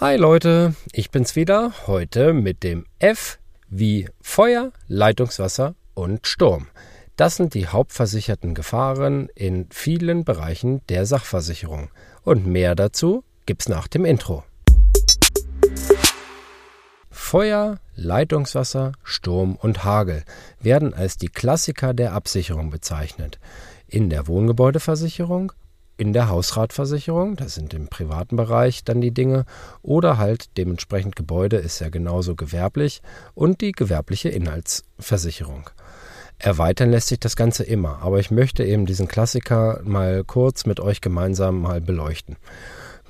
Hi Leute, ich bin's wieder, heute mit dem F wie Feuer, Leitungswasser und Sturm. Das sind die hauptversicherten Gefahren in vielen Bereichen der Sachversicherung. Und mehr dazu gibt's nach dem Intro. Feuer, Leitungswasser, Sturm und Hagel werden als die Klassiker der Absicherung bezeichnet. In der Wohngebäudeversicherung in der Hausratversicherung, das sind im privaten Bereich dann die Dinge, oder halt dementsprechend Gebäude ist ja genauso gewerblich und die gewerbliche Inhaltsversicherung. Erweitern lässt sich das Ganze immer, aber ich möchte eben diesen Klassiker mal kurz mit euch gemeinsam mal beleuchten.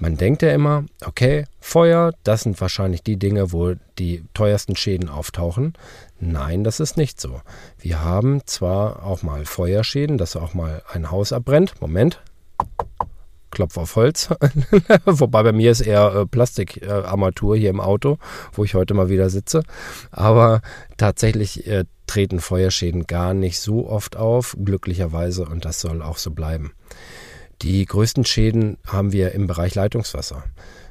Man denkt ja immer, okay, Feuer, das sind wahrscheinlich die Dinge, wo die teuersten Schäden auftauchen. Nein, das ist nicht so. Wir haben zwar auch mal Feuerschäden, dass auch mal ein Haus abbrennt. Moment, Klopf auf Holz. Wobei bei mir ist eher äh, Plastikarmatur äh, hier im Auto, wo ich heute mal wieder sitze. Aber tatsächlich äh, treten Feuerschäden gar nicht so oft auf, glücklicherweise, und das soll auch so bleiben. Die größten Schäden haben wir im Bereich Leitungswasser.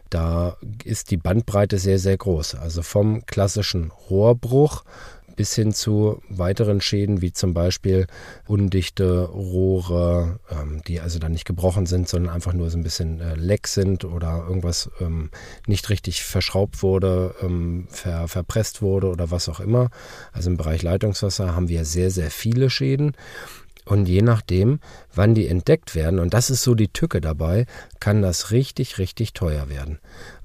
Da ist die Bandbreite sehr, sehr groß. Also vom klassischen Rohrbruch bis hin zu weiteren Schäden, wie zum Beispiel undichte Rohre, ähm, die also dann nicht gebrochen sind, sondern einfach nur so ein bisschen äh, leck sind oder irgendwas ähm, nicht richtig verschraubt wurde, ähm, ver verpresst wurde oder was auch immer. Also im Bereich Leitungswasser haben wir sehr, sehr viele Schäden. Und je nachdem, wann die entdeckt werden, und das ist so die Tücke dabei, kann das richtig, richtig teuer werden.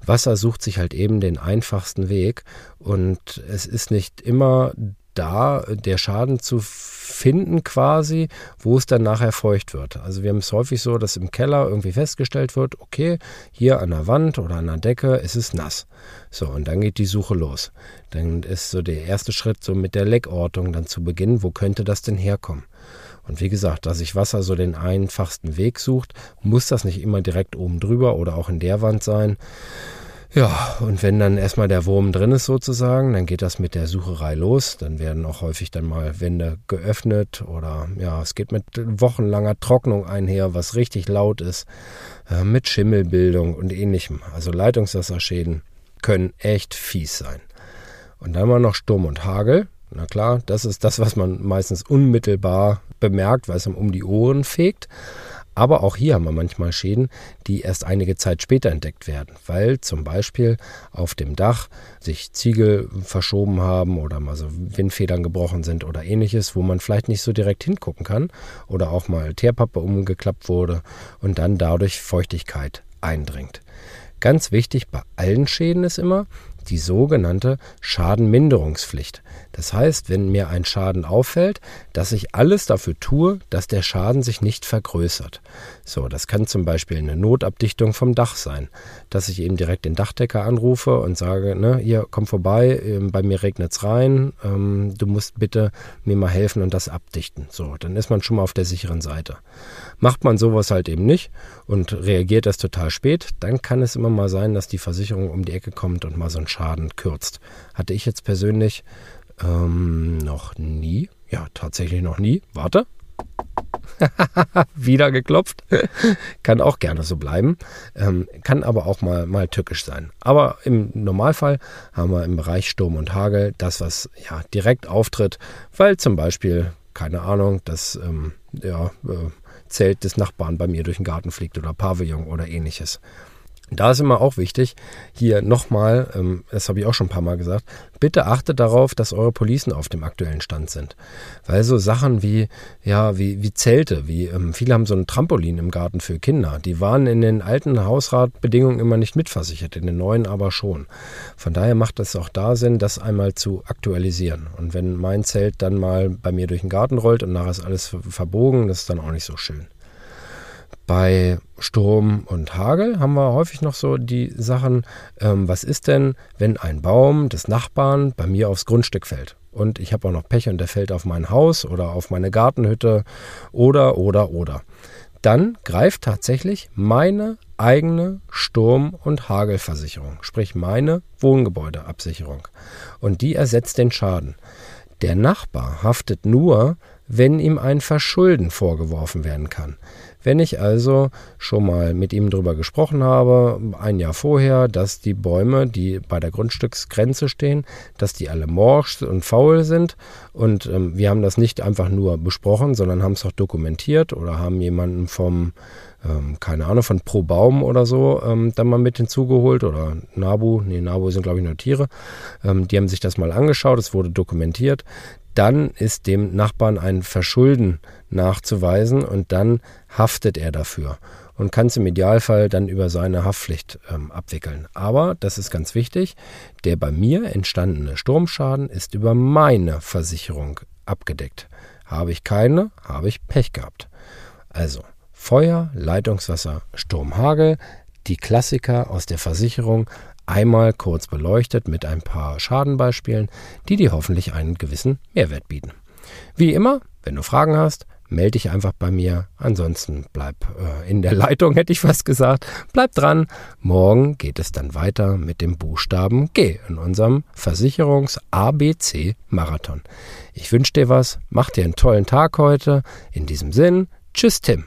Wasser sucht sich halt eben den einfachsten Weg und es ist nicht immer da der Schaden zu finden quasi, wo es dann nachher feucht wird. Also wir haben es häufig so, dass im Keller irgendwie festgestellt wird, okay, hier an der Wand oder an der Decke ist es nass. So, und dann geht die Suche los. Dann ist so der erste Schritt so mit der Leckortung dann zu beginnen, wo könnte das denn herkommen? Und wie gesagt, da sich Wasser so den einfachsten Weg sucht, muss das nicht immer direkt oben drüber oder auch in der Wand sein. Ja, und wenn dann erstmal der Wurm drin ist sozusagen, dann geht das mit der Sucherei los. Dann werden auch häufig dann mal Wände geöffnet oder ja, es geht mit wochenlanger Trocknung einher, was richtig laut ist, äh, mit Schimmelbildung und ähnlichem. Also Leitungswasserschäden können echt fies sein. Und dann mal noch Sturm und Hagel. Na klar, das ist das, was man meistens unmittelbar bemerkt, weil es einem um die Ohren fegt. Aber auch hier haben wir manchmal Schäden, die erst einige Zeit später entdeckt werden, weil zum Beispiel auf dem Dach sich Ziegel verschoben haben oder mal so Windfedern gebrochen sind oder ähnliches, wo man vielleicht nicht so direkt hingucken kann oder auch mal Teerpappe umgeklappt wurde und dann dadurch Feuchtigkeit eindringt. Ganz wichtig bei allen Schäden ist immer, die sogenannte Schadenminderungspflicht. Das heißt, wenn mir ein Schaden auffällt, dass ich alles dafür tue, dass der Schaden sich nicht vergrößert. So, das kann zum Beispiel eine Notabdichtung vom Dach sein, dass ich eben direkt den Dachdecker anrufe und sage, ne, hier komm vorbei, ähm, bei mir regnet's rein, ähm, du musst bitte mir mal helfen und das abdichten. So, dann ist man schon mal auf der sicheren Seite. Macht man sowas halt eben nicht und reagiert das total spät, dann kann es immer mal sein, dass die Versicherung um die Ecke kommt und mal so einen Schaden kürzt. Hatte ich jetzt persönlich ähm, noch nie. Ja, tatsächlich noch nie. Warte. Wieder geklopft. kann auch gerne so bleiben. Ähm, kann aber auch mal, mal tückisch sein. Aber im Normalfall haben wir im Bereich Sturm und Hagel das, was ja direkt auftritt, weil zum Beispiel, keine Ahnung, das ähm, ja, äh, Zelt des Nachbarn bei mir durch den Garten fliegt oder Pavillon oder ähnliches. Da ist immer auch wichtig, hier nochmal, ähm, das habe ich auch schon ein paar Mal gesagt, bitte achtet darauf, dass eure Policen auf dem aktuellen Stand sind. Weil so Sachen wie, ja, wie, wie Zelte, wie, ähm, viele haben so ein Trampolin im Garten für Kinder. Die waren in den alten Hausratbedingungen immer nicht mitversichert, in den neuen aber schon. Von daher macht es auch da Sinn, das einmal zu aktualisieren. Und wenn mein Zelt dann mal bei mir durch den Garten rollt und nachher ist alles verbogen, das ist dann auch nicht so schön. Bei Sturm und Hagel haben wir häufig noch so die Sachen, ähm, was ist denn, wenn ein Baum des Nachbarn bei mir aufs Grundstück fällt? Und ich habe auch noch Pech und der fällt auf mein Haus oder auf meine Gartenhütte oder, oder, oder. Dann greift tatsächlich meine eigene Sturm- und Hagelversicherung, sprich meine Wohngebäudeabsicherung. Und die ersetzt den Schaden. Der Nachbar haftet nur, wenn ihm ein Verschulden vorgeworfen werden kann. Wenn ich also schon mal mit ihm drüber gesprochen habe, ein Jahr vorher, dass die Bäume, die bei der Grundstücksgrenze stehen, dass die alle morsch und faul sind und ähm, wir haben das nicht einfach nur besprochen, sondern haben es auch dokumentiert oder haben jemanden vom ähm, keine Ahnung, von Pro Baum oder so ähm, dann mal mit hinzugeholt oder Nabu, nee, Nabu sind glaube ich nur Tiere. Ähm, die haben sich das mal angeschaut, es wurde dokumentiert. Dann ist dem Nachbarn ein Verschulden nachzuweisen und dann haftet er dafür und kann es im Idealfall dann über seine Haftpflicht ähm, abwickeln. Aber, das ist ganz wichtig, der bei mir entstandene Sturmschaden ist über meine Versicherung abgedeckt. Habe ich keine, habe ich Pech gehabt. Also, Feuer, Leitungswasser, Sturm, Hagel, die Klassiker aus der Versicherung einmal kurz beleuchtet mit ein paar Schadenbeispielen, die dir hoffentlich einen gewissen Mehrwert bieten. Wie immer, wenn du Fragen hast, melde dich einfach bei mir. Ansonsten bleib äh, in der Leitung, hätte ich fast gesagt. Bleib dran. Morgen geht es dann weiter mit dem Buchstaben G in unserem Versicherungs-ABC-Marathon. Ich wünsche dir was, mach dir einen tollen Tag heute. In diesem Sinn, tschüss Tim.